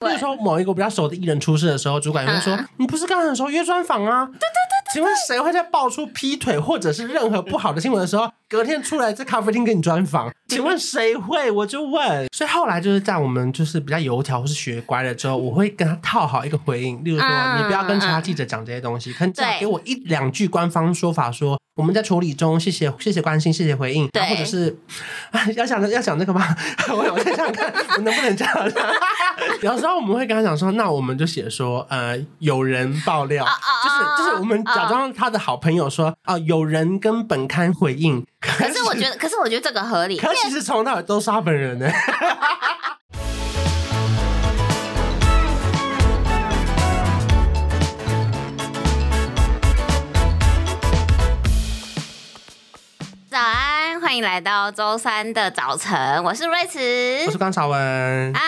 比如说某一个比较熟的艺人出事的时候，主管就会说：“嗯、你不是刚刚很熟约专访啊？”对对对。请问谁会在爆出劈腿或者是任何不好的新闻的时候，隔天出来在咖啡厅给你专访？请问谁会？我就问。所以后来就是在我们就是比较油条或是学乖了之后，我会跟他套好一个回应，例如说：“你不要跟其他记者讲这些东西，可能只要给我一两句官方说法说。”我们在处理中，谢谢谢谢关心，谢谢回应，对或者是 要讲要讲这个吗？我我在想看我能不能这样。有时候我们会跟他讲说，那我们就写说，呃，有人爆料，就是就是我们假装他的好朋友说，啊、呃，有人跟本刊回应。可是，我觉得，可是我觉得这个合理。可是其实从头到尾都是他本人呢。早安，欢迎来到周三的早晨，我是瑞慈，我是关韶文，嗨，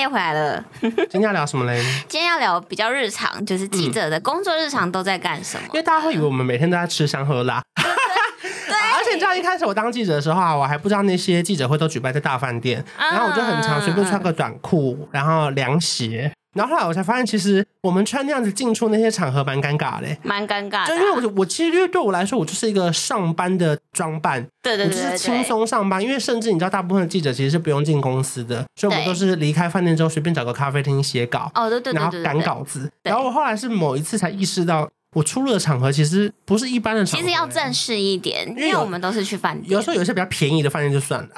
又回来了。今天要聊什么嘞？今天要聊比较日常，就是记者的工作日常都在干什么？因为大家会以为我们每天都在吃香喝辣，对，而且你知道一开始我当记者的时候啊，我还不知道那些记者会都举办在大饭店，然后我就很常随便穿个短裤，然后凉鞋。然后后来我才发现，其实我们穿那样子进出那些场合蛮尴尬的，蛮尴尬的。就因为我我其实因为对我来说，我就是一个上班的装扮，对对对，我就是轻松上班。因为甚至你知道，大部分的记者其实是不用进公司的，所以我们都是离开饭店之后随便找个咖啡厅写稿，哦对对对，然后赶稿子。然后我后来是某一次才意识到，我出入的场合其实不是一般的场合，其实要正式一点，因为我们都是去饭店。有时候有些比较便宜的饭店就算了。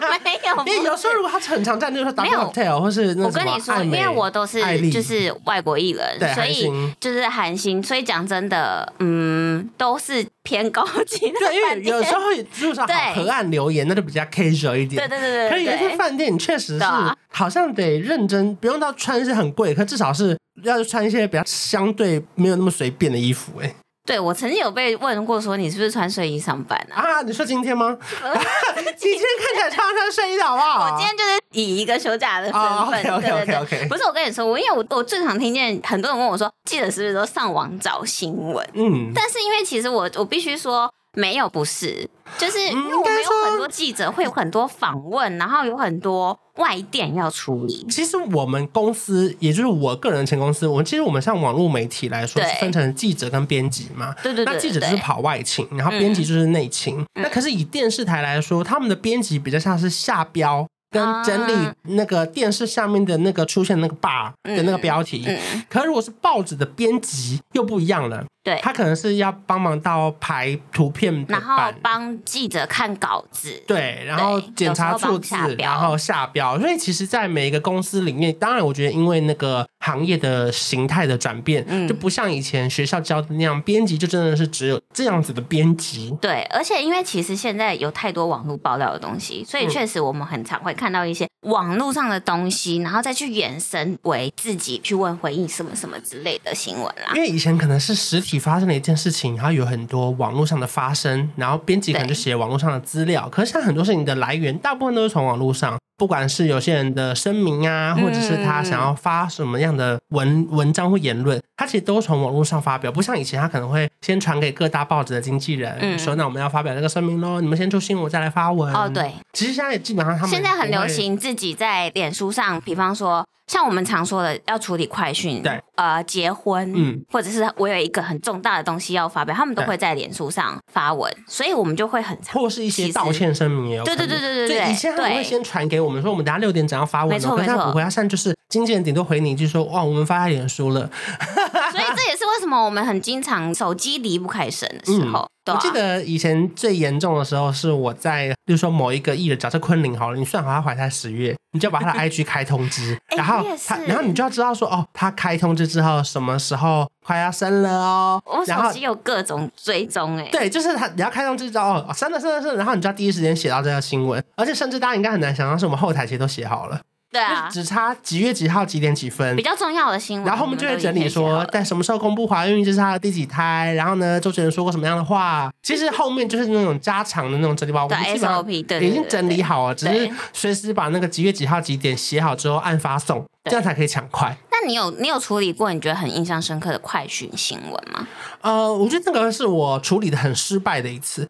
没有，因为有时候如果他很常在，就是说 double hotel 或是那我跟你说，因为我都是就是外国艺人，所以就是韩星，所以讲真的，嗯，都是偏高级的。对，因为有时候就是好河岸留言，那就比较 casual 一点。对对对对。可是有一些饭店确实是好像得认真，不用到穿一些很贵，可至少是要穿一些比较相对没有那么随便的衣服，哎。对，我曾经有被问过，说你是不是穿睡衣上班啊？啊，你说今天吗？你 今天看起来穿穿睡衣的好不好？我今天就是以一个休假的身份，oh, okay, okay. 对对对，不是我跟你说，我因为我我最常听见很多人问我说，记者是不是都上网找新闻？嗯，但是因为其实我我必须说。没有，不是，就是因为我们有很多记者，会有很多访问，然后有很多外电要处理。其实我们公司，也就是我个人的前公司，我们其实我们像网络媒体来说，是分成记者跟编辑嘛。对对对。那记者就是跑外勤，然后编辑就是内勤。那可是以电视台来说，他们的编辑比较像是下标。跟整理那个电视下面的那个出现那个 bar 的那个标题，嗯嗯、可是如果是报纸的编辑又不一样了，对，他可能是要帮忙到排图片，然后帮记者看稿子，对，然后检查错字，然后下标。所以其实，在每一个公司里面，当然我觉得因为那个行业的形态的转变，嗯、就不像以前学校教的那样，编辑就真的是只有这样子的编辑。对，而且因为其实现在有太多网络爆料的东西，所以确实我们很常会。看到一些网络上的东西，然后再去延伸为自己去问回应什么什么之类的新闻啦。因为以前可能是实体发生的一件事情，然后有很多网络上的发生，然后编辑可能就写网络上的资料。可是现在很多事情的来源，大部分都是从网络上。不管是有些人的声明啊，或者是他想要发什么样的文文章或言论，他其实都从网络上发表，不像以前他可能会先传给各大报纸的经纪人，嗯、说那我们要发表这个声明喽，你们先出新闻，我再来发文。哦，对，其实现在基本上他们现在很流行自己在脸书上，比方说。像我们常说的，要处理快讯，对，呃，结婚，嗯，或者是我有一个很重大的东西要发表，他们都会在脸书上发文，所以我们就会很，或是一些道歉声明也有，对对对对对对，以前他们会先传给我们说，我们等下六点整要发文，没错没错，他不会，他现在就是经纪人顶多回你一句说，哇，我们发在脸书了，所以这也是为什么我们很经常手机离不开身的时候。嗯我记得以前最严重的时候是我在，比如说某一个艺人，假设昆凌好了，你算好他怀胎十月，你就把他的 IG 开通知，然后他，然后你就要知道说，哦，他开通知之后什么时候快要生了哦。我手机有各种追踪哎。对，就是他，你要开通知之后，哦，生了生了生了，然后你就要第一时间写到这条新闻，而且甚至大家应该很难想象，是我们后台其实都写好了。对啊，只差几月几号几点几分，比较重要的新闻。然后我们就会整理说，在什么时候公布怀孕，这是他的第几胎。然后呢，周杰伦说过什么样的话？其实后面就是那种家常的那种整理包，我们基本上已经整理好了，只是随时把那个几月几号几点写好之后按发送，这样才可以抢快。那你有你有处理过你觉得很印象深刻的快讯新闻吗？呃，我觉得那个是我处理的很失败的一次。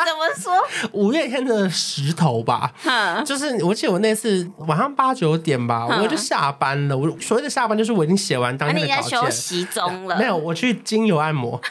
怎么说？五月天的石头吧，就是我记得我那次晚上八九点吧，我就下班了。我所谓的下班就是我已经写完当天的稿件，休息中了。没有，我去精油按摩。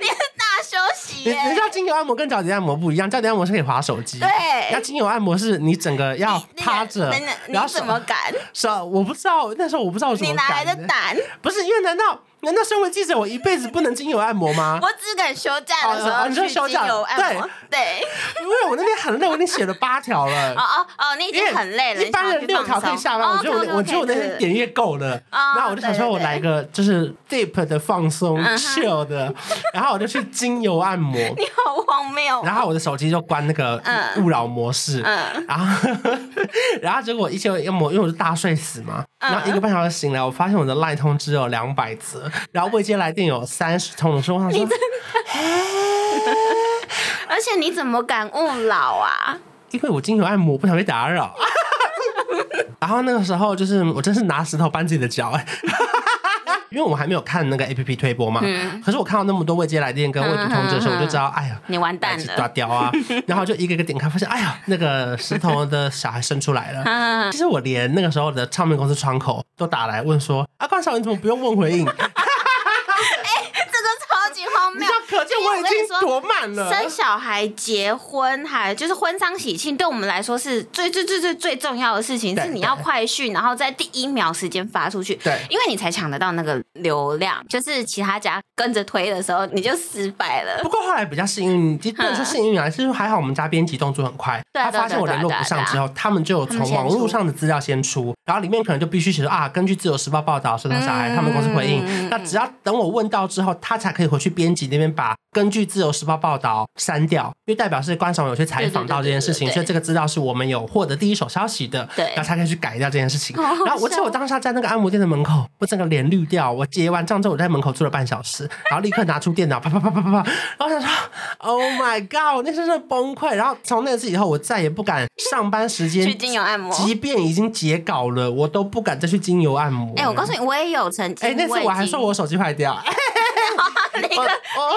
你是大休息？你你知道精油按摩跟脚底按摩不一样，脚底按摩是可以滑手机，对。那精油按摩是你整个要趴着，然后怎么敢？是啊，我不知道那时候我不知道我怎么敢。你哪来的胆？不是因为难道？难道身为记者，我一辈子不能精油按摩吗？我只敢休假的时候去精油按摩。对，因为我那天很累，我已经写了八条了。哦哦哦，你已经很累了。一般人六条可以下班，我觉得我我觉得我那天点阅够了。然后我就想说，我来个就是 deep 的放松，chill 的。然后我就去精油按摩。你好荒谬。然后我的手机就关那个勿扰模式。嗯。然后 然后结果一切按摩，因为我是大睡死嘛。然后一个半小时醒来，我发现我的赖通只有两百则。然后未接来电有三十通的时候，我想说，而且你怎么敢勿扰啊？因为我精油按摩，不想被打扰。然后那个时候，就是我真是拿石头搬自己的脚哎。因为我们还没有看那个 A P P 推播嘛，嗯、可是我看到那么多未接来电跟未读通知的时候，我就知道，哎呀，你完蛋了，抓雕啊！然后就一个一个点开，发现，哎呀，那个石头的小孩生出来了。其实我连那个时候的唱片公司窗口都打来问说，啊，关少你怎么不用问回应？可见我已经多慢了。生小孩、结婚，还就是婚丧喜庆，对我们来说是最最最最最重要的事情，是你要快讯，然后在第一秒时间发出去。对，因为你才抢得到那个流量，就是其他家跟着推的时候，你就失败了。不过后来比较幸运，不能说幸运啊，是还好我们家编辑动作很快，他发现我联络不上之后，他们就有从网络上的资料先出，然后里面可能就必须写说啊，根据自由时报报道，生了小孩，他们公司回应。那只要等我问到之后，他才可以回去编辑那边。把根据自由时报报道删掉，因为代表是关韶文有去采访到这件事情，所以这个资料是我们有获得第一手消息的，对，然后才可以去改掉这件事情。然后我记得我当下在那个按摩店的门口，我整个脸绿掉。我结完账之后，我在门口坐了半小时，然后立刻拿出电脑，啪啪啪啪啪啪，然后想说，Oh my God，我那真是崩溃。然后从那次以后，我再也不敢上班时间去精油按摩，即便已经截稿了，我都不敢再去精油按摩。哎，我告诉你，我也有曾经，哎，那次我还说我手机坏掉。那个，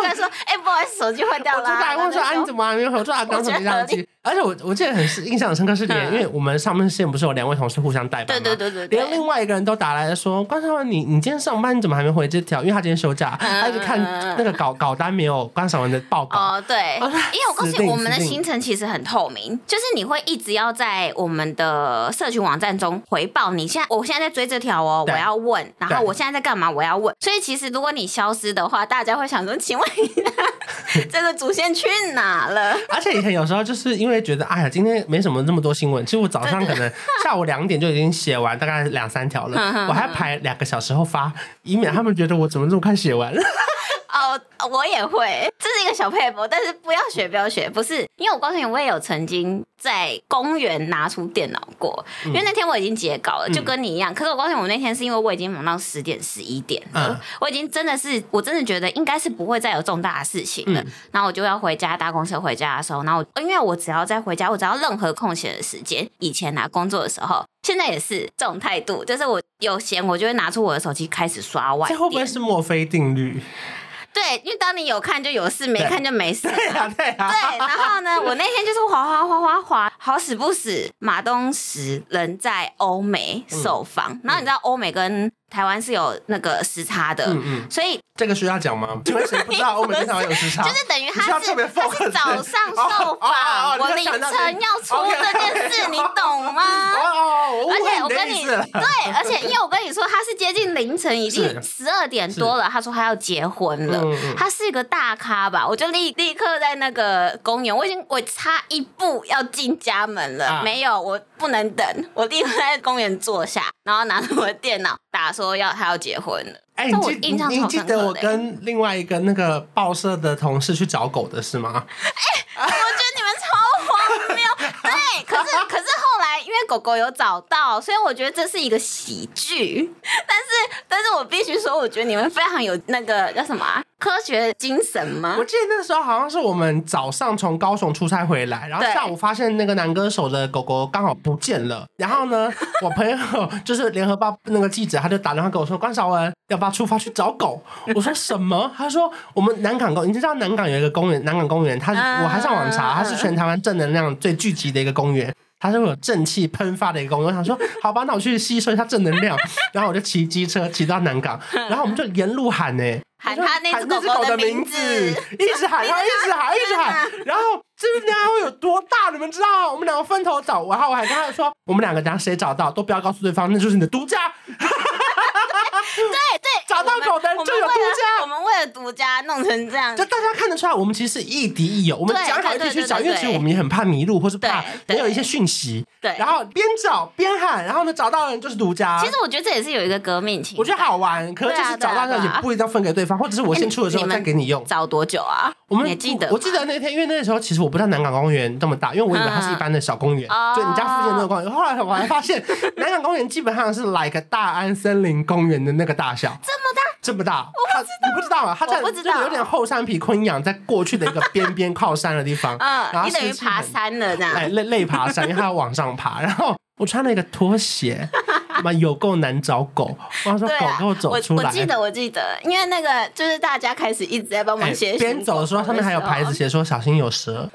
那个说，哎，不好意思，手机坏掉了。我就打问说，啊，你怎么还没有合作啊？刚手机相机。而且我我记得很印象很深刻是连，因为我们上面线不是有两位同事互相代班吗？对对对对。连另外一个人都打来说，关少文，你你今天上班你怎么还没回这条？因为他今天休假，他一直看那个稿稿单没有关少文的报告。哦，对。因为我告诉你，我们的行程其实很透明，就是你会一直要在我们的社群网站中回报你现在，我现在在追这条哦，我要问，然后我现在在干嘛，我要问。所以其实如果你消失的话，大家会想说，请问一下，这个主线去哪了？而且以前有时候就是因为觉得，哎呀，今天。没什么那么多新闻，其实我早上可能下午两点就已经写完大概两三条了，我还要排两个小时后发，以免他们觉得我怎么这么快写完。哦，我也会，这是一个小佩服，但是不要学，不要学，不是，因为我告诉你，我也有曾经在公园拿出电脑过，因为那天我已经截稿了，就跟你一样。可是我告诉你，我那天是因为我已经忙到十点十一点了，我已经真的是，我真的觉得应该是不会再有重大的事情了，然后我就要回家搭公车回家的时候，然后因为我只要在回家，我只要任何空闲的时间，以前拿工作的时候，现在也是这种态度，就是我有闲，我就会拿出我的手机开始刷外。这会不会是墨菲定律？对，因为当你有看就有事，没看就没事。对啊，对啊。对，然后呢，我那天就是滑滑滑滑滑，好死不死，马东石人在欧美受访，嗯、然后你知道欧美跟。台湾是有那个时差的，嗯嗯，所以这个需要讲吗？因为谁不知道欧美跟台湾有时差？就是等于他是他是早上受访，我凌晨要出这件事，你懂吗？哦而且我跟你 对，而且因为我跟你说，他是接近凌晨，已经十二点多了。他说他要结婚了，他是一个大咖吧？我就立立刻在那个公园，我已经我差一步要进家门了，没有，我不能等，我立刻在公园坐下，然后拿着我的电脑打。说要他要结婚了，哎、欸，你记你记得我跟另外一个那个报社的同事去找狗的是吗？哎、欸，我觉得你们超荒谬。对，可是可是后来因。为狗狗有找到，所以我觉得这是一个喜剧。但是，但是我必须说，我觉得你们非常有那个叫什么啊？科学精神吗？我记得那个时候好像是我们早上从高雄出差回来，然后下午发现那个男歌手的狗狗刚好不见了。然后呢，我朋友就是联合报那个记者，他就打电话跟我说：“关少文，要不要出发去找狗？”我说：“什么？”他说：“我们南港公，你知道南港有一个公园，南港公园，它我还上网查，它是全台湾正能量最聚集的一个公园。”它是会有正气喷发的一个公园，我想说，好吧，那我去吸收一下正能量。然后我就骑机车骑到南港，然后我们就沿路喊呢、欸，喊他那只狗，狗的名字，一直喊，他一直喊，一直喊。然后这俩会有多大？你们知道？我们两个分头找，然后我还跟他说，我们两个等下谁找到都不要告诉对方，那就是你的独家。对对，找到狗的人就有独家。我们为了独家弄成这样，就大家看得出来，我们其实是亦敌亦友。我们讲好一起去找，因为其实我们也很怕迷路，或是怕没有一些讯息。对，然后边找边喊，然后呢，找到的人就是独家。其实我觉得这也是有一个革命情，我觉得好玩。可是就是找到的也不一定要分给对方，或者是我先出的时候再给你用。找多久啊？我们也记得，我记得那天，因为那个时候其实我不知道南港公园这么大，因为我以为它是一般的小公园，就你家附近那个公园。后来我还发现，南港公园基本上是 like 大安森林公园的那个大小。这么大，这么大，我靠你不知道啊？它在这个有点后山皮昆阳，在过去的一个边边靠山的地方，嗯，然后你等于爬山了这样，哎，累累爬山，因为它要往上爬。然后我穿了一个拖鞋，妈有够难找狗。我说狗给我走出来。我记得我记得，因为那个就是大家开始一直在帮忙写，边走的时候上面还有牌子写说小心有蛇。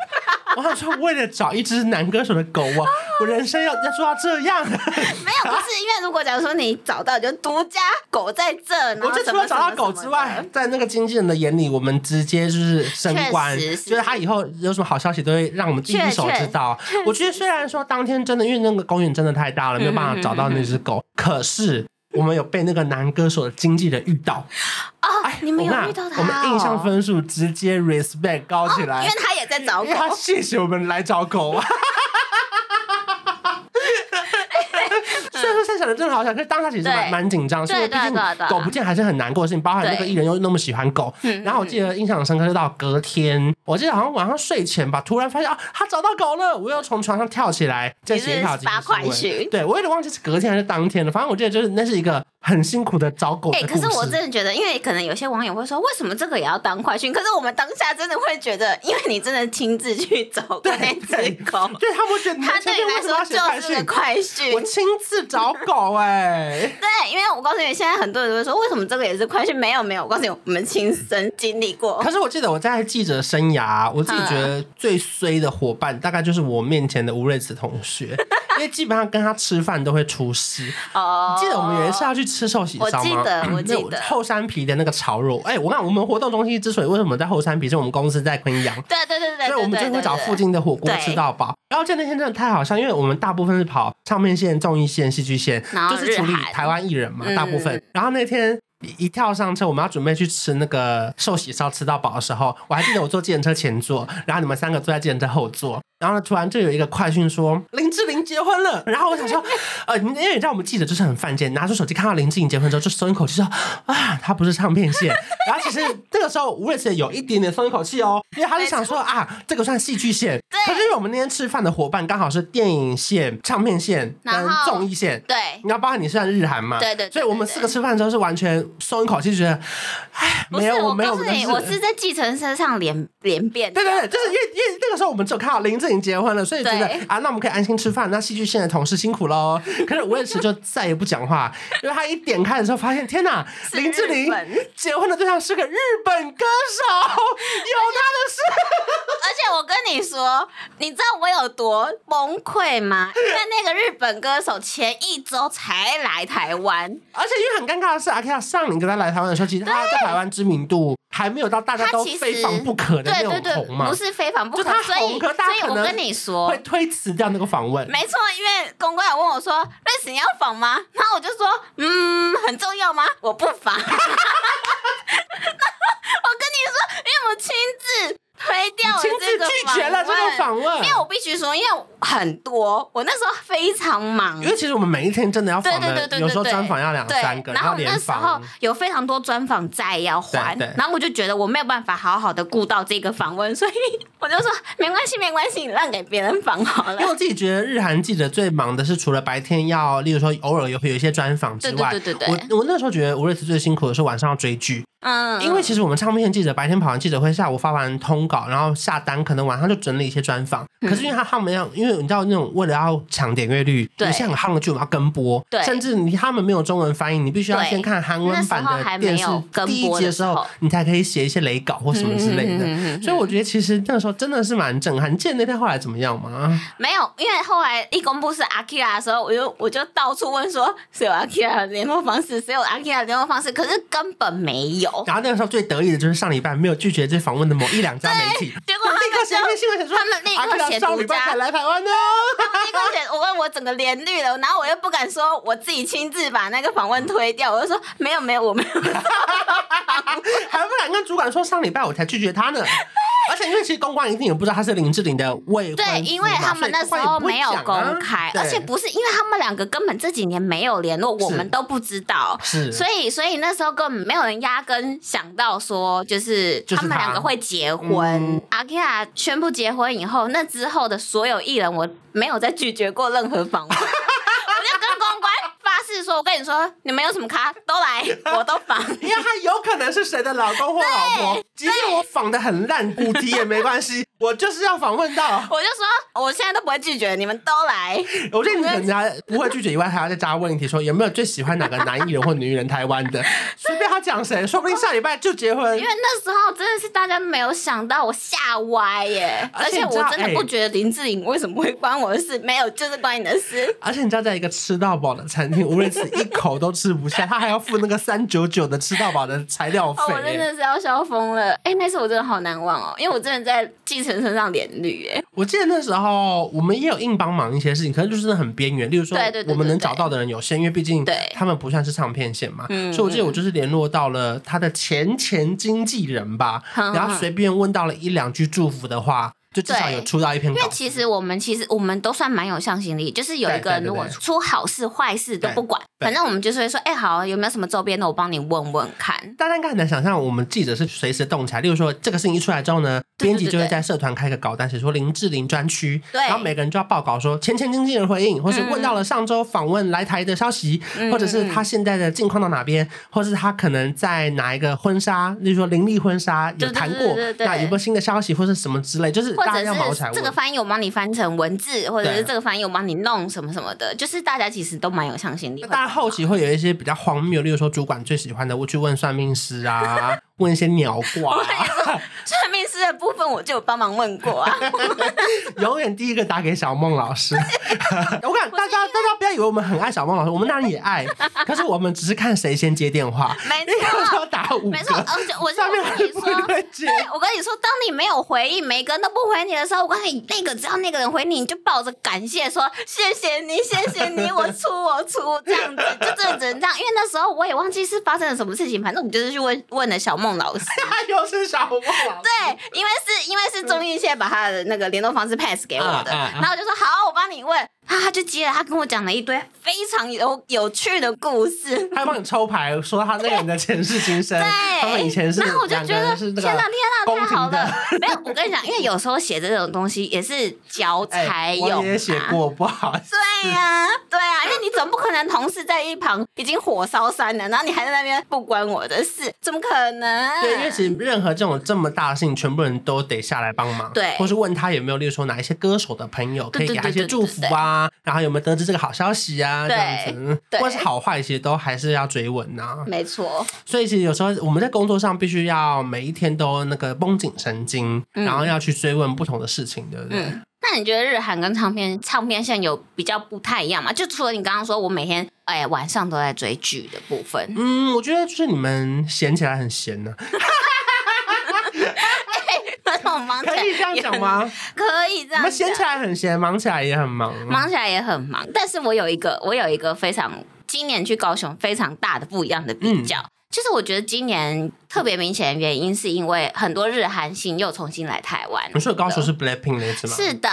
我想说，为了找一只男歌手的狗啊，我人生要要做到这样？没有，不是因为如果假如说你找到就独家狗在这，我就除了找到狗之外，在那个经纪人的眼里，我们直接就是升官，就是他以后有什么好消息都会让我们第一手知道。我觉得虽然说当天真的因为那个公园真的太大了，没有办法找到那只狗，可是我们有被那个男歌手的经纪人遇到。哦，你们有遇到他？我们印象分数直接 respect 高起来，因为他也在找狗，他谢谢我们来找狗啊。虽然说现场人真的好想，可是当下其实蛮蛮紧张，是因为毕竟狗不见还是很难过的事情，包含那个艺人又那么喜欢狗。然后我记得印象深刻，就到隔天，我记得好像晚上睡前吧，突然发现啊，他找到狗了，我又从床上跳起来，在写一条即时新闻。对，我有点忘记是隔天还是当天了，反正我记得就是那是一个。很辛苦的找狗。哎，可是我真的觉得，因为可能有些网友会说，为什么这个也要当快讯？可是我们当下真的会觉得，因为你真的亲自去找过那只狗，对，他们觉得他对你来说就是个快讯。我亲自找狗哎，对，因为我告诉你，现在很多人都会说，为什么这个也是快讯？没有没有，我告诉你，我们亲身经历过。可是我记得我在记者生涯，我自己觉得最衰的伙伴，大概就是我面前的吴瑞慈同学。因为基本上跟他吃饭都会出事。哦，你记得我们有一次要去吃寿喜烧吗？我记得，我记得后山皮的那个炒肉。哎，我看我们活动中心之所以为什么在后山皮，是我们公司在昆阳。对对对对。所以我们就会找附近的火锅吃到饱。然后就那天真的太好笑，因为我们大部分是跑唱片线、综艺线、戏剧线，就是处理台湾艺人嘛，大部分。然后那天一跳上车，我们要准备去吃那个寿喜烧吃到饱的时候，我还记得我坐计程车前座，然后你们三个坐在计程车后座。然后呢，突然就有一个快讯说林志玲结婚了。然后我想说，呃，因为你知道我们记者就是很犯贱，拿出手机看到林志玲结婚之后，就松一口气说啊，她不是唱片线。然后其实这个时候吴瑞慈有一点点松一口气哦，因为他就想说啊，这个算戏剧线。可是因为我们那天吃饭的伙伴刚好是电影线、唱片线跟综艺线。对。你要包含你算日韩嘛？对对。所以我们四个吃饭的时候是完全松一口气，觉得哎，没有，我没有。我告诉你，我是在计程车上连连变。对对对，就是因为因为那个时候我们只有看到林志。已经结婚了，所以觉得啊，那我们可以安心吃饭。那戏剧线的同事辛苦喽。可是吴睿慈就再也不讲话，因为他一点开的时候发现，天哪，林志玲结婚的对象是个日本歌手，有他的事。而且我跟你说，你知道我有多崩溃吗？因为那个日本歌手前一周才来台湾，而且因为很尴尬的是，阿 K 上你跟他来台湾的时候，其实他在台湾知名度。还没有到大家都非访不可的那种红嘛？不是非访不可，就他红，可大家可能我跟你说会推迟掉那个访问。没错，因为公关有问我说：“瑞斯你要访吗？”然后我就说：“嗯，很重要吗？我不访。” 我跟你说，因为我亲自推掉了这个拒绝了这个访问，因为我必须说，因为很很多，我那时候非常忙，因为其实我们每一天真的要访的，有时候专访要两三个，然后那时候有非常多专访债要还，然后我就觉得我没有办法好好的顾到这个访问，所以我就说没关系，没关系，你让给别人访好了。因为我自己觉得日韩记者最忙的是除了白天要，例如说偶尔有会有一些专访之外，对对对对对，我我那时候觉得吴瑞慈最辛苦的是晚上要追剧。嗯，因为其实我们唱片记者白天跑完记者会，下午发完通稿，然后下单，可能晚上就整理一些专访。可是因为他他们要，因为你知道那种为了要抢点阅率，有些很夯的剧我们要跟播，对甚至你他们没有中文翻译，你必须要先看韩文版的电视第一集的时候，你才可以写一些雷稿或什么之类的。所以我觉得其实那个时候真的是蛮震撼。你记得那天后来怎么样吗？没有，因为后来一公布是阿 Kira 的时候，我就我就到处问说谁有阿 Kira 的联络方式，谁有阿 Kira 的联络方式，可是根本没有。然后那个时候最得。意的就是上礼拜没有拒绝这访问的某一两家媒体，结果立刻写篇新闻写说他们立刻写独家来台湾呢。立刻写我问我整个连绿了，然后我又不敢说我自己亲自把那个访问推掉，我就说没有没有我没有，还不敢跟主管说上礼拜我才拒绝他呢。而且因为其实公关一定也不知道他是林志玲的未婚，对，因为他们那时候没有公开，而且不是因为他们两个根本这几年没有联络，我们都不知道，是，所以所以那时候根本没有人压根想到说就是他们两个会结婚。阿 Kira 宣布结婚以后，那之后的所有艺人，我没有再拒绝过任何访问，说，我跟你说，你们有什么咖？都来，我都仿，因为他有可能是谁的老公或老婆。即便我仿的很烂，古题也没关系，我就是要访问到。我就说，我现在都不会拒绝，你们都来。我觉得你人家不会拒绝以外，还要再加问一题，说有没有最喜欢哪个男艺人或女艺人？台湾的，随便他讲谁，说不定下礼拜就结婚。因为那时候真的是大家没有想到，我吓歪耶！而且我真的不觉得林志颖为什么会关我的事，没有，就是关你的事。而且你知道，在一个吃到饱的餐厅，无论是一口都吃不下，他还要付那个三九九的吃到饱的材料费，我真的是要笑疯了。哎、欸，那次我真的好难忘哦，因为我真的在继承身上连绿哎。我记得那时候我们也有硬帮忙一些事情，可能就是很边缘，例如说我们能找到的人有限，因为毕竟他们不算是唱片线嘛。所以我记得我就是联络到了他的前前经纪人吧，然后随便问到了一两句祝福的话。就至少有出到一篇，因为其实我们其实我们都算蛮有向心力，就是有一个人如果出好事坏事都不管，反正我们就是会说，哎、欸，好，有没有什么周边的，我帮你问问看。大家应该很难想象，我们记者是随时动起来。例如说，这个事情一出来之后呢，编辑就会在社团开个稿单，写说林志玲专区，然后每个人就要报告说前前经纪人回应，或是问到了上周访问来台的消息，嗯、或者是他现在的近况到哪边，或者是他可能在哪一个婚纱，例如说林立婚纱有谈过，那有没有新的消息，或是什么之类，就是大家要毛起来问。这个翻译我帮你翻成文字，或者是这个翻译我帮你弄什么什么的，就是大家其实都蛮有向心力。大家后期会有一些比较荒谬，例如说主管最喜欢的，我去问算命师啊。问一些鸟卦，算命师的部分我就有帮忙问过啊。永远第一个打给小梦老师。我看大家大家不要以为我们很爱小梦老师，我们当然也爱，可是我们只是看谁先接电话。没错，打五个。没错，而且我上面跟你说，对，我跟你说，当你没有回应，每个人都不回你的时候，我告诉你，那个只要那个人回你，你就抱着感谢说谢谢你，谢谢你，我出我出这样子，就真的只能这样。因为那时候我也忘记是发生了什么事情，反正我们就是去问问了小梦。孟老师，又是小对，因为是因为是钟意宪把他的那个联络方式 pass 给我的，嗯嗯嗯、然后我就说好，我帮你问。他他就接了，他跟我讲了一堆非常有有趣的故事。他帮你抽牌，说他那个人的前世今生，对，他们以前是。然后我就觉得天哪天哪，太好了！没有，我跟你讲，因为有时候写这种东西也是教才有、欸。我也写过，不好意思。对呀、总不可能同事在一旁已经火烧山了，然后你还在那边不关我的事，怎么可能？对，因为其实任何这种这么大的事情，全部人都得下来帮忙，对，或是问他有没有，例如说哪一些歌手的朋友可以给他一些祝福啊。然后有没有得知这个好消息啊？对这样子，不管是好坏，其实都还是要追问呐、啊。没错。所以其实有时候我们在工作上必须要每一天都那个绷紧神经，嗯、然后要去追问不同的事情，对不对？嗯、那你觉得日韩跟唱片唱片线有比较不太一样吗？就除了你刚刚说我每天哎晚上都在追剧的部分，嗯，我觉得就是你们闲起来很闲呢、啊。可以这样讲吗？可以这样。我们闲起来很闲，忙起来也很忙。忙起来也很忙，但是我有一个，我有一个非常今年去高雄非常大的不一样的比较，嗯、就是我觉得今年。特别明显的原因是因为很多日韩星又重新来台湾。你说的高雄是 Blackpink 那支吗？是的，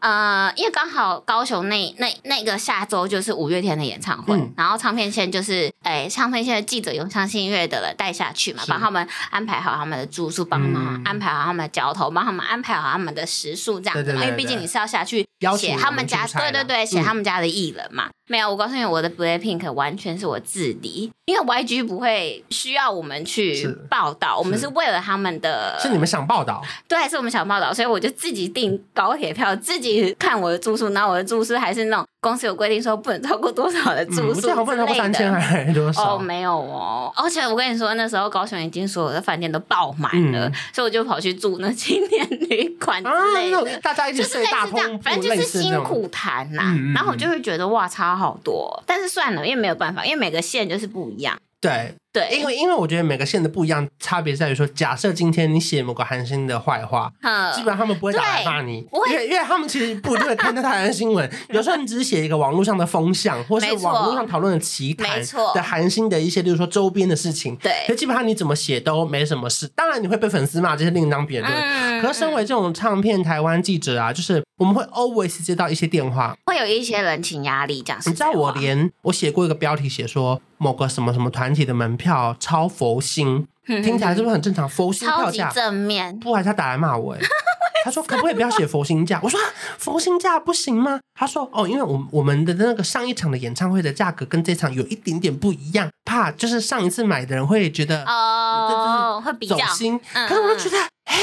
呃，因为刚好高雄那那那个下周就是五月天的演唱会，嗯、然后唱片线就是哎，唱片线的记者用相信音乐的人带下去嘛，帮他们安排好他们的住宿，帮他们安排好他们的交通，帮、嗯、他们安排好他们的食宿这样子。对对对对，因为毕竟你是要下去写他们家，对对对，写他们家的艺人嘛。嗯、没有，我告诉你，我的 Blackpink 完全是我自理，因为 YG 不会需要我们去报道，我们是。为了他们的，是你们想报道，对，是我们想报道，所以我就自己订高铁票，自己看我的住宿，然后我的住宿还是那种公司有规定说不能超过多少的住宿不能超过三千还是多少？哦，没有哦，而且我跟你说，那时候高雄已经所有的饭店都爆满了，嗯、所以我就跑去住那青年旅馆之类的，啊、大家一起睡大通反正就是辛苦谈呐、然后我就会觉得哇，差好多，但是算了，因为没有办法，因为每个县就是不一样。对对，因为因为我觉得每个县的不一样，差别在于说，假设今天你写某个韩星的坏话，嗯、基本上他们不会打来骂你，因为因为他们其实不一定会看到台湾新闻。有时候你只是写一个网络上的风向，或是网络上讨论的奇谈的韩星的一些，例如说周边的事情，对，所以基本上你怎么写都没什么事。当然你会被粉丝骂，这是另当别论。嗯、可是身为这种唱片台湾记者啊，就是我们会 always 接到一些电话，会有一些人情压力，这样。你知道我连我写过一个标题，写说。某个什么什么团体的门票超佛心，听起来是不是很正常？佛心票价正面，不，还是他打来骂我哎？他说可不可以不要写佛心价？我说佛心价不行吗？他说哦，因为我我们的那个上一场的演唱会的价格跟这场有一点点不一样，怕就是上一次买的人会觉得哦，会比较走心。可是我就觉得，哎。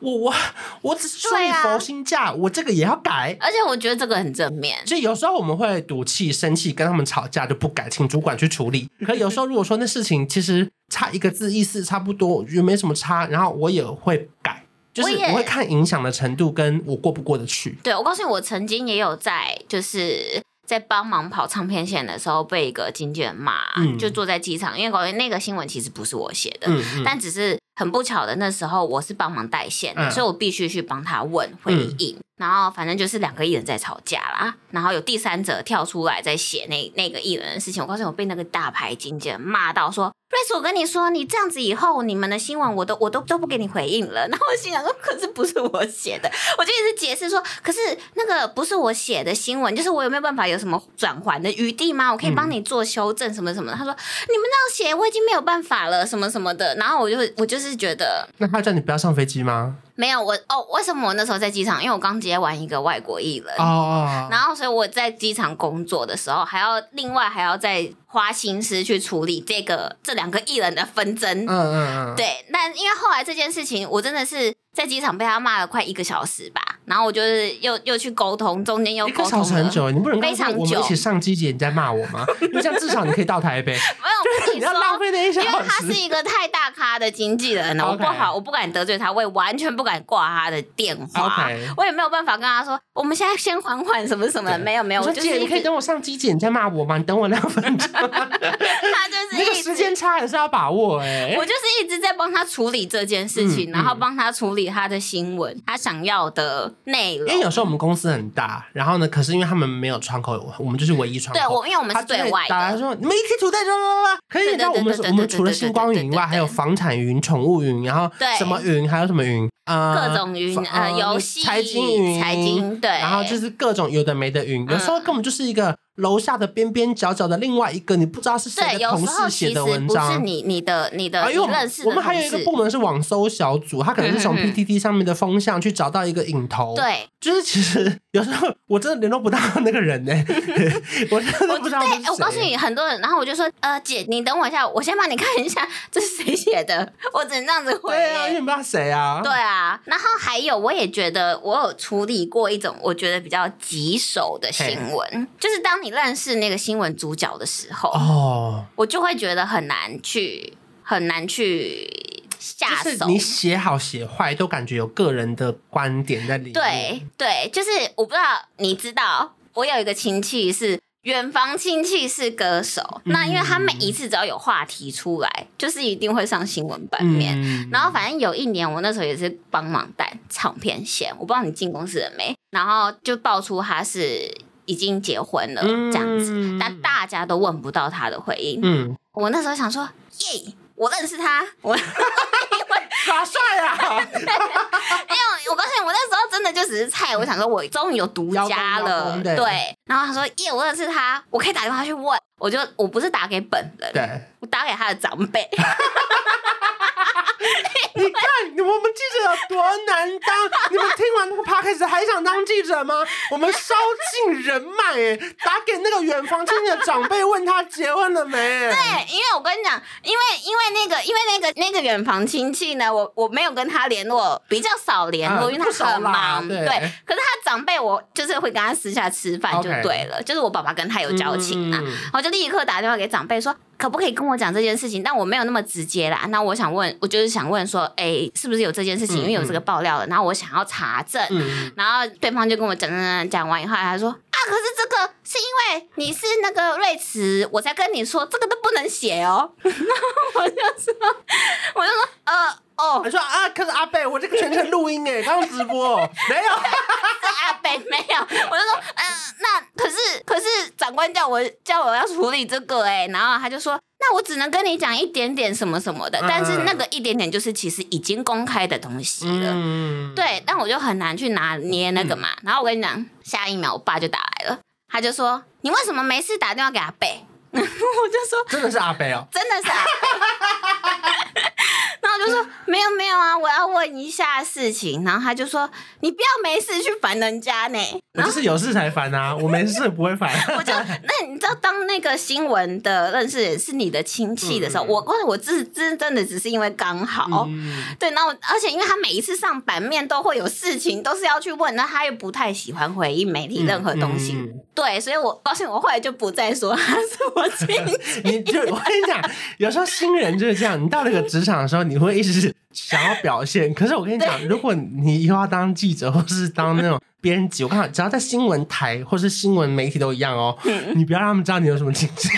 我我我只是说你佛心价，啊、我这个也要改，而且我觉得这个很正面。就有时候我们会赌气、生气，跟他们吵架就不改，请主管去处理。可有时候如果说那事情其实差一个字，意思差不多，我觉得没什么差，然后我也会改，就是我会看影响的程度，跟我过不过得去。对，我告诉你，我曾经也有在就是。在帮忙跑唱片线的时候，被一个经纪人骂，嗯、就坐在机场，因为搞那个新闻其实不是我写的，嗯嗯、但只是很不巧的，那时候我是帮忙带线的，嗯、所以我必须去帮他问回应。嗯然后反正就是两个艺人在吵架啦，然后有第三者跳出来在写那那个艺人的事情。我告诉你，我被那个大牌经纪人骂到说：“瑞斯，我跟你说，你这样子以后你们的新闻我都我都都不给你回应了。”然后我心想说：“可是不是我写的。”我就一直解释说：“可是那个不是我写的新闻，就是我有没有办法有什么转圜的余地吗？我可以帮你做修正什么什么的。”他说：“你们这样写，我已经没有办法了，什么什么的。”然后我就我就是觉得，那他叫你不要上飞机吗？没有我哦，为什么我那时候在机场？因为我刚接完一个外国艺人哦，然后所以我在机场工作的时候，还要另外还要再花心思去处理这个这两个艺人的纷争。嗯嗯嗯，对。但因为后来这件事情，我真的是。在机场被他骂了快一个小时吧，然后我就是又又去沟通，中间又沟通很久，你不能非常久。我们一起上机姐，你在骂我吗？因为这样至少你可以到台北。没有，就是你要浪费那一小时，因为他是一个太大咖的经纪人了，我不好，我不敢得罪他，我也完全不敢挂他的电话。我也没有办法跟他说，我们现在先缓缓什么什么，没有没有。我姐，你可以等我上机姐，你再骂我吗？你等我两分钟。他就是那个时间差还是要把握哎。我就是一直在帮他处理这件事情，然后帮他处理。他的新闻，他想要的内容。因为有时候我们公司很大，然后呢，可是因为他们没有窗口，我们就是唯一窗口。对，我因为我们是对外的。他说：“你们一起处在这，可以。”那我们我们除了星光云以外，还有房产云、宠物云，然后什么云，还有什么云？呃，各种云，呃，游戏、财经云、财经对，然后就是各种有的没的云。有时候根本就是一个。楼下的边边角角的另外一个，你不知道是谁的同事写的文章，不是你你的你的，因为我们还有一个部门是网搜小组，他可能是从 PTT 上面的风向去找到一个影头，对，就是其实有时候我真的联络不到那个人呢，我真的不知道。对，我告诉你，很多人，然后我就说，呃，姐，你等我一下，我先帮你看一下这是谁写的，我只能这样子回。对啊，因为不知道谁啊。对啊，然后还有，我也觉得我有处理过一种我觉得比较棘手的新闻，就是当你。认识那个新闻主角的时候，哦，我就会觉得很难去，很难去下手。你写好写坏都感觉有个人的观点在里面。对对，就是我不知道，你知道，我有一个亲戚是远房亲戚是歌手，嗯、那因为他每一次只要有话题出来，就是一定会上新闻版面。嗯、然后反正有一年，我那时候也是帮忙带唱片线，我不知道你进公司了没，然后就爆出他是。已经结婚了，这样子，嗯、但大家都问不到他的回应。嗯，我那时候想说，耶，我认识他，我耍帅啊！因为我告诉你，我那时候真的就只是菜，我想说我终于有独家了，对。然后他说耶，我认识他，我可以打电话去问。我就我不是打给本人，对，我打给他的长辈。你看，我们记者有多难当？你们听完那个 podcast 还想当记者吗？我们烧尽人脉哎，打给那个远房亲戚的长辈，问他结婚了没？对，因为我跟你讲，因为因为那个因为那个那个远房亲戚呢，我我没有跟他联络，比较少联络，因为他很忙。对，可是他长辈，我就是会跟他私下吃饭就对了，就是我爸爸跟他有交情啊，我就立刻打电话给长辈说。可不可以跟我讲这件事情？但我没有那么直接啦。那我想问，我就是想问说，哎、欸，是不是有这件事情？因为有这个爆料了，然后我想要查证。嗯、然后对方就跟我讲讲讲，讲完以后，他说啊，可是这个是因为你是那个瑞慈，我才跟你说，这个都不能写哦。然后我就说，我就说，呃。哦，你说啊，可是阿贝，我这个全程录音哎，刚刚直播。没有，是阿贝没有，我就说，嗯、呃，那可是可是长官叫我叫我要处理这个哎，然后他就说，那我只能跟你讲一点点什么什么的，但是那个一点点就是其实已经公开的东西了，嗯，对，但我就很难去拿捏那个嘛，然后我跟你讲，下一秒我爸就打来了，他就说，你为什么没事打电话给阿贝？我就说，真的是阿贝哦，真的是阿伯。就说没有没有啊，我要问一下事情。然后他就说，你不要没事去烦人家呢。我就是有事才烦啊，我没事不会烦。我就那你知道，当那个新闻的认识是你的亲戚的时候，嗯、我我我这真真的只是因为刚好，嗯、对。然后而且因为他每一次上版面都会有事情，都是要去问，那他又不太喜欢回应媒体任何东西，对。所以我高兴，我后来就不再说他是我亲戚。你就我跟你讲，有时候新人就是这样，你到那个职场的时候，你。我一直是想要表现，可是我跟你讲，如果你以后要当记者，或是当那种编辑，我看只要在新闻台或是新闻媒体都一样哦，嗯、你不要让他们知道你有什么亲戚，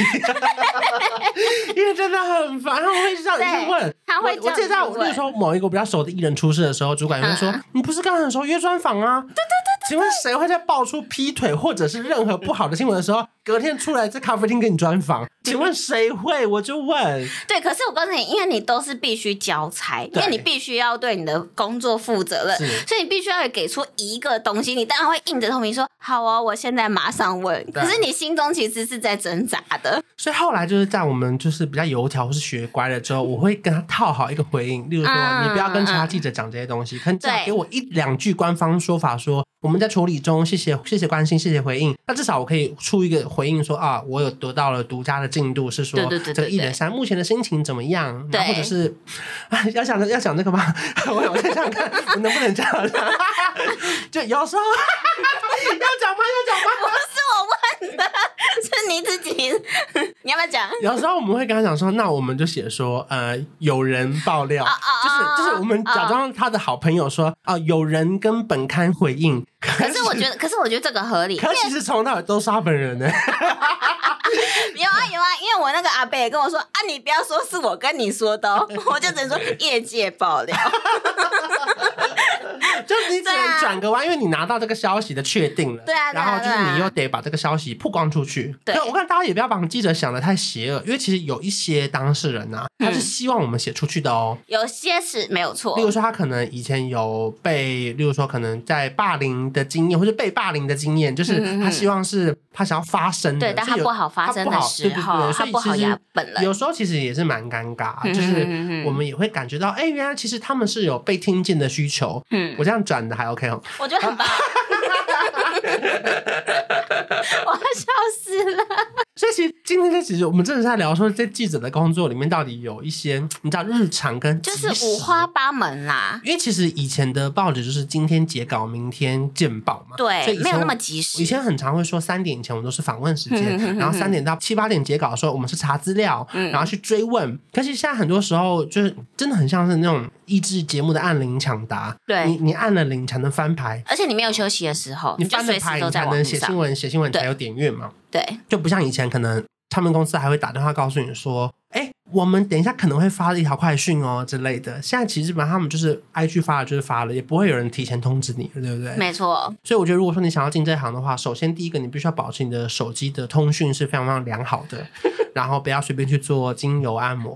因为真的很烦，他们会这样一直问。他会我，我记得我跟你说某一个比较熟的艺人出事的时候，主管会说：“嗯、你不是刚刚很熟约专访啊？”对对对。请问谁会在爆出劈腿或者是任何不好的新闻的时候，隔天出来在咖啡厅跟你专访？请问谁会？我就问。对，可是我告诉你，因为你都是必须交差，因为你必须要对你的工作负责任，所以你必须要给出一个东西。你当然会硬着头皮说：“好啊，我现在马上问。”可是你心中其实是在挣扎的。所以后来就是在我们就是比较油条或是学乖了之后，我会跟他套好一个回应，例如说：“嗯、你不要跟其他记者讲这些东西，可能只要给我一两句官方说法，说我们在处理中，谢谢谢谢关心，谢谢回应。那至少我可以出一个回应说啊，我有得到了独家的进度，是说这个艺人三目前的心情怎么样？对，或者是 啊，要讲要想这个吗？我 我想想看，我能不能这样？就有时候要讲吗？要讲吗？不是我问的，是你自己，你要不要讲？有时候我们会跟他讲说，那我们就写说，呃，有人爆料，就是就是我们假装他的好朋友说，啊，有人跟本刊回应。可是我觉得，可是我觉得这个合理。可是其实从头到尾都是他本人呢。有啊有啊，因为我那个阿贝也跟我说啊，你不要说是我跟你说的，我就只能说业界爆料。就你只能转个弯，因为你拿到这个消息的确定了。对啊。然后就是你又得把这个消息曝光出去。对。我看大家也不要把记者想的太邪恶，因为其实有一些当事人呐，他是希望我们写出去的哦。有些是没有错。例如说，他可能以前有被，例如说可能在霸凌的经验，或者被霸凌的经验，就是他希望是他想要发声的，对，但他不好发声的时候，他不好压本人。有时候其实也是蛮尴尬，就是我们也会感觉到，哎，原来其实他们是有被听见的需求。嗯，我这样转的还 OK 哦。我觉得很棒。我要笑死了。所以其实今天其实我们真的是在聊说，在记者的工作里面到底有一些你知道日常跟就是五花八门啦。因为其实以前的报纸就是今天截稿，明天见报嘛。对，所以没有那么及时。以前很常会说三点以前我们都是访问时间，然后三点到七八点截稿的时候我们是查资料，然后去追问。可是现在很多时候就是真的很像是那种益智节目的按铃抢答。对，你你按了铃才能翻牌，而且你没有休息的时候，你翻了牌你才能写新闻，写新闻才有点阅嘛。对，就不像以前，可能他们公司还会打电话告诉你说：“哎，我们等一下可能会发一条快讯哦之类的。”现在其实基本上他们就是 IG 发了就是发了，也不会有人提前通知你，对不对？没错。所以我觉得，如果说你想要进这行的话，首先第一个，你必须要保持你的手机的通讯是非常非常良好的，然后不要随便去做精油按摩。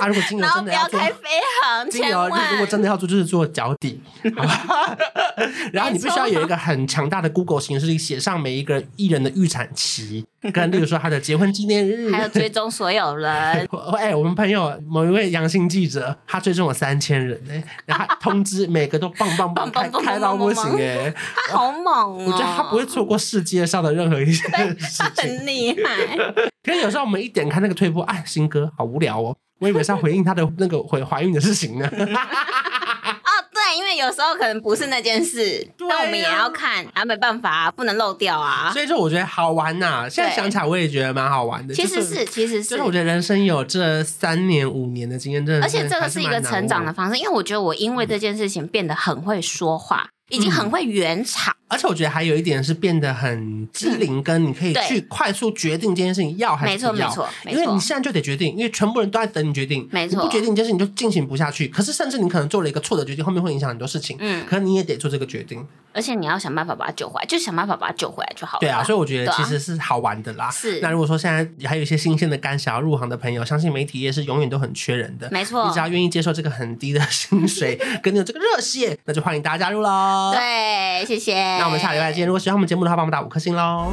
啊，如果金牛真的要做，不要开飞航，金牛如果真的要做，就是做脚底，好吧？然后你必须要有一个很强大的 Google 形式，写上每一个艺人的预产期，跟例如说他的结婚纪念日，还有追踪所有人。哎，我们朋友某一位阳性记者，他追踪了三千人呢，然后他通知每个都棒棒棒，开开到不行哎，他好猛哦！我觉得他不会错过世界上的任何一件事情，很厉害。可是有时候我们一点开那个推播，哎，新歌好无聊哦，我以为是要回应他的那个怀怀孕的事情呢。哦，对因为有时候可能不是那件事，那、啊、我们也要看啊，没办法、啊，不能漏掉啊。所以说，我觉得好玩呐、啊。现在想起来，我也觉得蛮好玩的。其实是，其实是，就是我觉得人生有这三年五年的经验，真的，而且这个是一个成长的方式。因为我觉得我因为这件事情变得很会说话。已经很会圆场、嗯，而且我觉得还有一点是变得很机灵，跟你可以去快速决定这件事情要还是不要。没错，没错，因为你现在就得决定，因为全部人都在等你决定。没错，你不决定这件事情就进行不下去。可是甚至你可能做了一个错的决定，后面会影响很多事情。嗯，可是你也得做这个决定。而且你要想办法把它救回来，就想办法把它救回来就好了。对啊，所以我觉得其实是好玩的啦。是、啊。那如果说现在还有一些新鲜的肝想要入行的朋友，相信媒体业是永远都很缺人的。没错。你只要愿意接受这个很低的薪水，跟你有这个热血，那就欢迎大家加入喽。对。谢谢。那我们下礼拜见。如果喜欢我们节目的话，帮我们打五颗星喽。